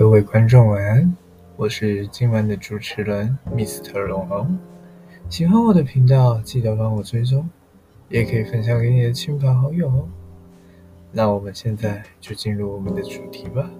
各位观众晚安，我是今晚的主持人 Mr. 龙龙。喜欢我的频道，记得帮我追踪，也可以分享给你的亲朋好友哦。那我们现在就进入我们的主题吧。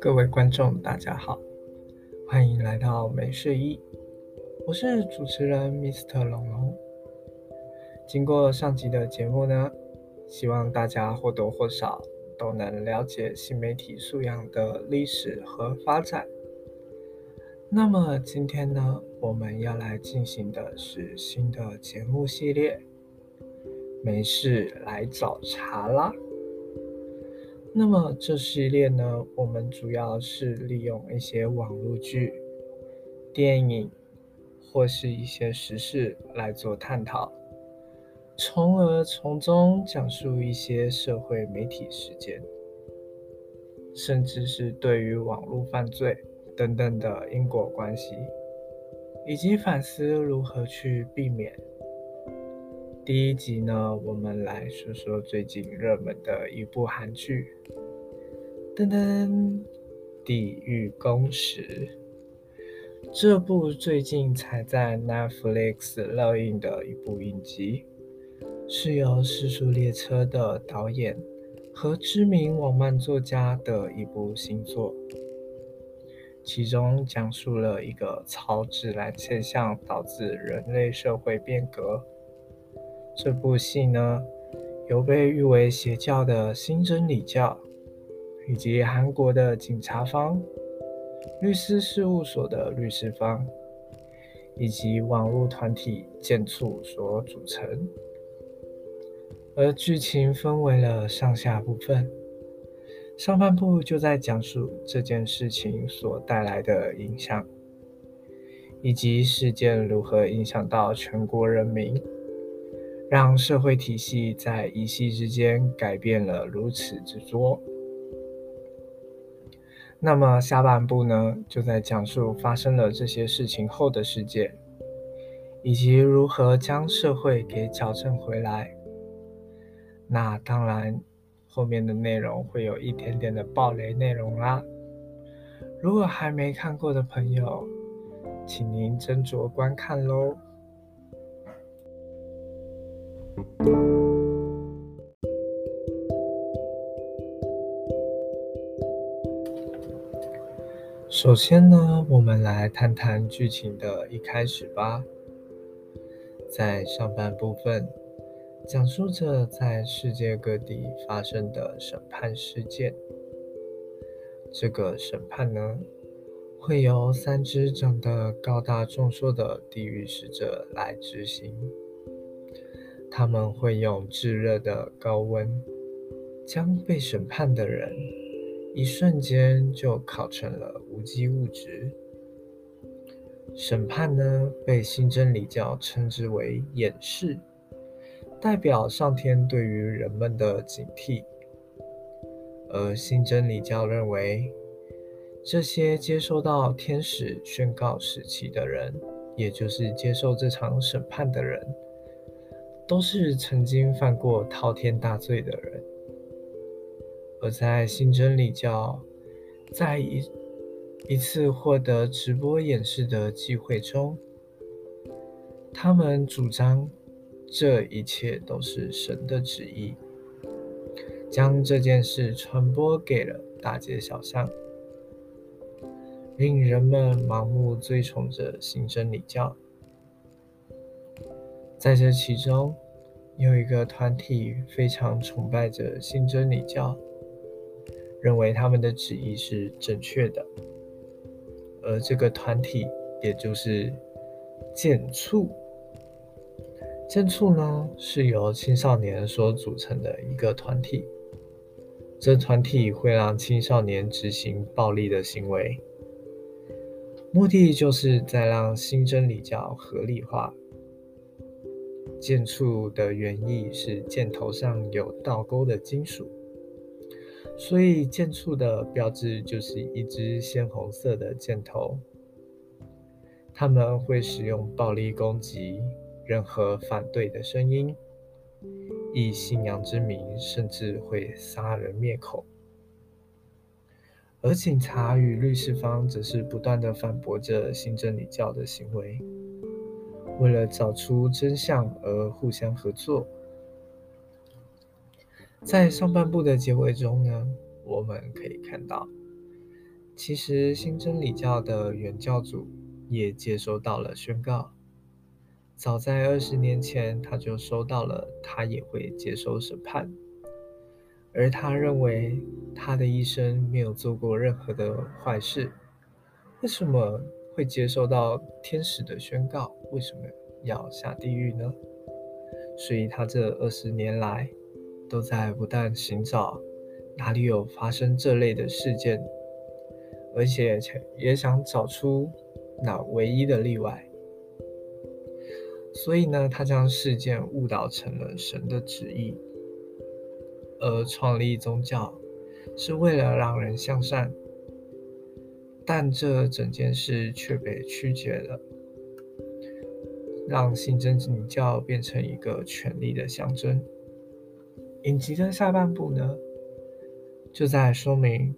各位观众，大家好，欢迎来到美睡意，我是主持人 Mr. 龙龙。经过上集的节目呢，希望大家或多或少都能了解新媒体素养的历史和发展。那么今天呢，我们要来进行的是新的节目系列，没事来找茬啦。那么这系列呢，我们主要是利用一些网络剧、电影或是一些时事来做探讨，从而从中讲述一些社会媒体事件，甚至是对于网络犯罪等等的因果关系，以及反思如何去避免。第一集呢，我们来说说最近热门的一部韩剧，噔噔，《地狱公使》。这部最近才在 Netflix 热映的一部影集，是由《世速列车》的导演和知名网漫作家的一部新作，其中讲述了一个超自然现象导致人类社会变革。这部戏呢，有被誉为邪教的新真理教，以及韩国的警察方、律师事务所的律师方，以及网络团体建促所组成。而剧情分为了上下部分，上半部就在讲述这件事情所带来的影响，以及事件如何影响到全国人民。让社会体系在一夕之间改变了如此之多。那么下半部呢，就在讲述发生了这些事情后的世界，以及如何将社会给矫正回来。那当然，后面的内容会有一点点的暴雷内容啦。如果还没看过的朋友，请您斟酌观看喽。首先呢，我们来谈谈剧情的一开始吧。在上半部分，讲述着在世界各地发生的审判事件。这个审判呢，会由三只长得高大壮硕的地狱使者来执行。他们会用炙热的高温，将被审判的人一瞬间就烤成了无机物质。审判呢，被新真理教称之为演示，代表上天对于人们的警惕。而新真理教认为，这些接收到天使宣告时期的人，也就是接受这场审判的人。都是曾经犯过滔天大罪的人，而在新真理教，在一一次获得直播演示的机会中，他们主张这一切都是神的旨意，将这件事传播给了大街小巷，令人们盲目追崇着新真理教。在这其中，有一个团体非常崇拜着新真理教，认为他们的旨意是正确的。而这个团体，也就是剑促。剑促呢，是由青少年所组成的一个团体。这团体会让青少年执行暴力的行为，目的就是在让新真理教合理化。剑簇的原意是箭头上有倒钩的金属，所以剑簇的标志就是一支鲜红色的箭头。他们会使用暴力攻击任何反对的声音，以信仰之名，甚至会杀人灭口。而警察与律师方则是不断的反驳着新真理教的行为。为了找出真相而互相合作，在上半部的结尾中呢，我们可以看到，其实新真理教的原教主也接收到了宣告。早在二十年前，他就收到了，他也会接受审判。而他认为他的一生没有做过任何的坏事，为什么？会接受到天使的宣告，为什么要下地狱呢？所以他这二十年来都在不断寻找哪里有发生这类的事件，而且也想找出那唯一的例外。所以呢，他将事件误导成了神的旨意，而创立宗教是为了让人向善。但这整件事却被曲解了，让新真理教变成一个权力的象征。影集的下半部呢，就在说明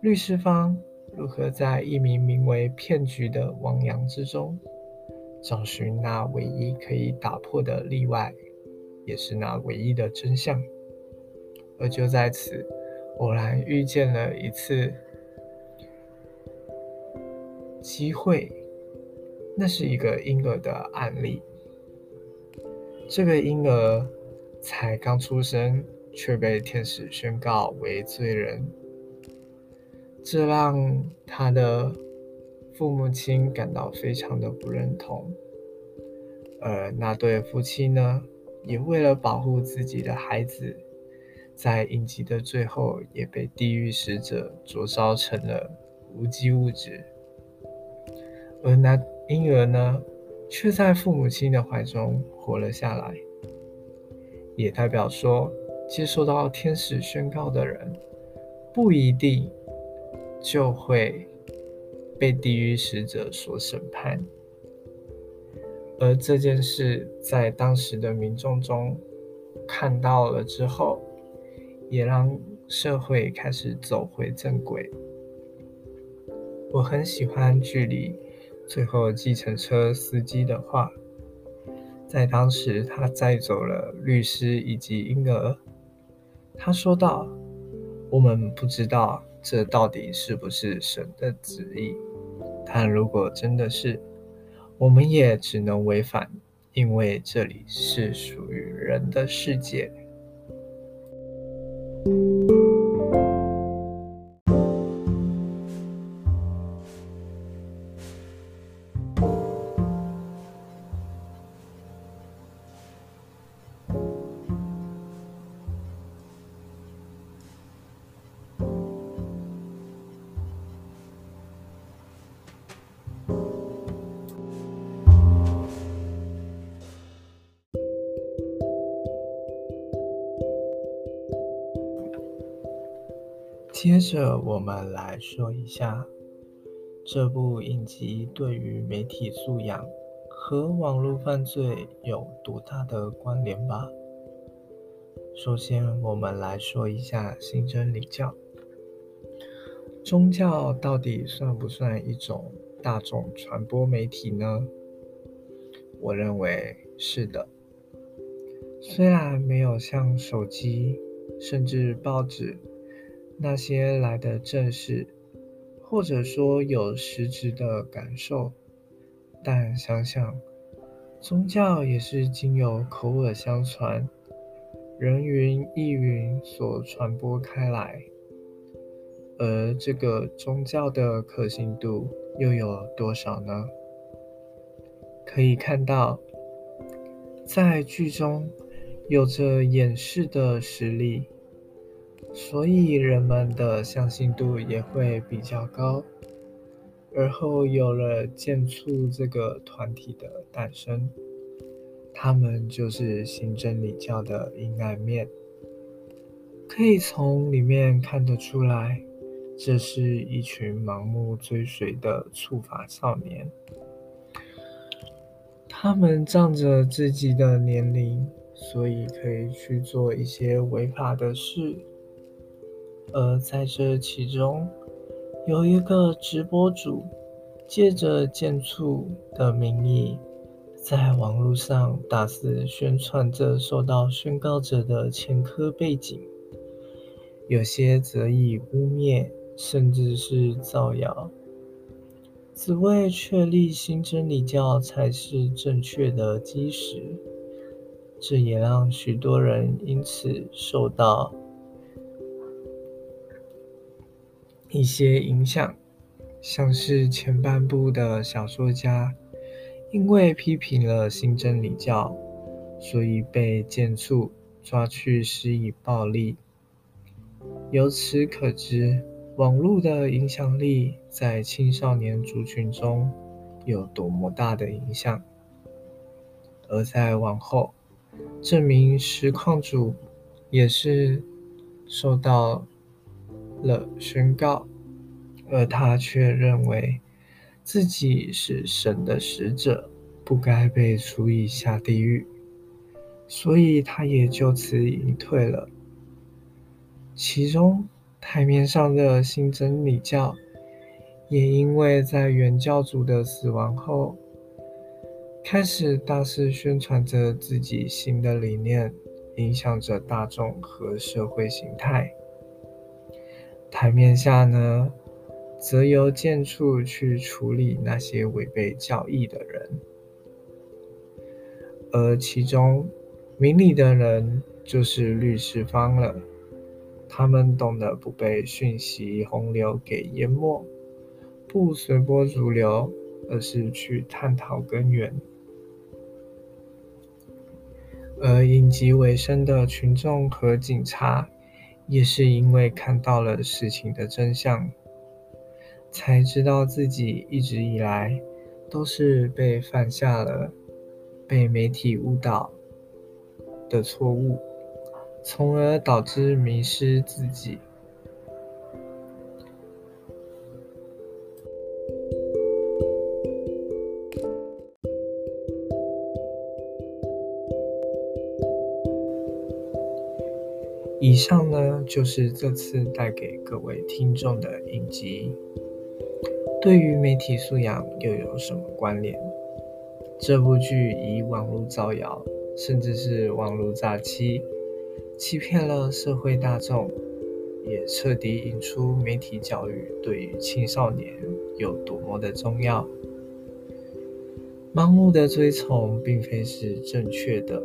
律师方如何在一名名为“骗局”的汪洋之中，找寻那唯一可以打破的例外，也是那唯一的真相。而就在此，偶然遇见了一次。机会，那是一个婴儿的案例。这个婴儿才刚出生，却被天使宣告为罪人，这让他的父母亲感到非常的不认同。而那对夫妻呢，也为了保护自己的孩子，在应急的最后，也被地狱使者灼烧成了无机物质。而那婴儿呢，却在父母亲的怀中活了下来，也代表说，接受到天使宣告的人，不一定就会被地狱使者所审判。而这件事在当时的民众中看到了之后，也让社会开始走回正轨。我很喜欢距离。最后，计程车司机的话，在当时他载走了律师以及婴儿。他说道：“我们不知道这到底是不是神的旨意，但如果真的是，我们也只能违反，因为这里是属于人的世界。”接着，我们来说一下这部影集对于媒体素养和网络犯罪有多大的关联吧。首先，我们来说一下新真理教。宗教到底算不算一种大众传播媒体呢？我认为是的。虽然没有像手机，甚至报纸。那些来的正式，或者说有实质的感受，但想想，宗教也是经由口耳相传、人云亦云所传播开来，而这个宗教的可信度又有多少呢？可以看到，在剧中有着掩饰的实力。所以人们的相信度也会比较高。而后有了剑簇这个团体的诞生，他们就是新真理教的阴暗面，可以从里面看得出来，这是一群盲目追随的触法少年。他们仗着自己的年龄，所以可以去做一些违法的事，而在这其中。有一个直播主，借着建筑的名义，在网络上大肆宣传着受到宣告者的前科背景，有些则以污蔑，甚至是造谣，只为确立新真理教才是正确的基石。这也让许多人因此受到。一些影响，像是前半部的小说家，因为批评了新真理教，所以被剑簇抓去施以暴力。由此可知，网络的影响力在青少年族群中有多么大的影响。而在往后，这名实况主也是受到。了宣告，而他却认为自己是神的使者，不该被处以下地狱，所以他也就此隐退了。其中台面上的新真理教，也因为在原教主的死亡后，开始大肆宣传着自己新的理念，影响着大众和社会形态。台面下呢，则由建处去处理那些违背教义的人，而其中明理的人就是律师方了。他们懂得不被讯息洪流给淹没，不随波逐流，而是去探讨根源。而隐疾为生的群众和警察。也是因为看到了事情的真相，才知道自己一直以来都是被犯下了被媒体误导的错误，从而导致迷失自己。以上呢，就是这次带给各位听众的影集。对于媒体素养又有什么关联？这部剧以网络造谣，甚至是网络诈欺，欺骗了社会大众，也彻底引出媒体教育对于青少年有多么的重要。盲目的追从，并非是正确的。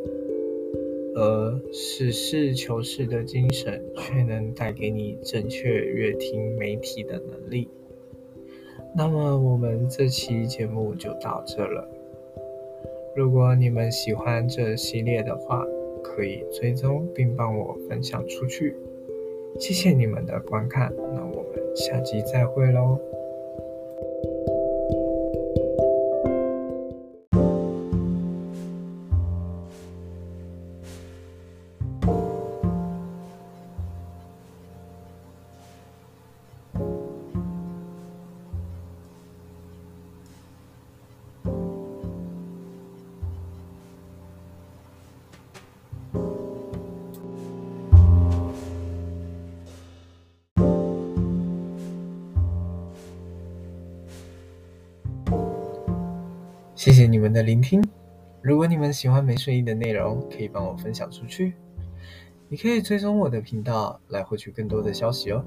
而实事求是的精神，却能带给你正确阅听媒体的能力。那么，我们这期节目就到这了。如果你们喜欢这系列的话，可以追踪并帮我分享出去。谢谢你们的观看，那我们下期再会喽。谢谢你们的聆听。如果你们喜欢没睡意的内容，可以帮我分享出去。你可以追踪我的频道来获取更多的消息哦。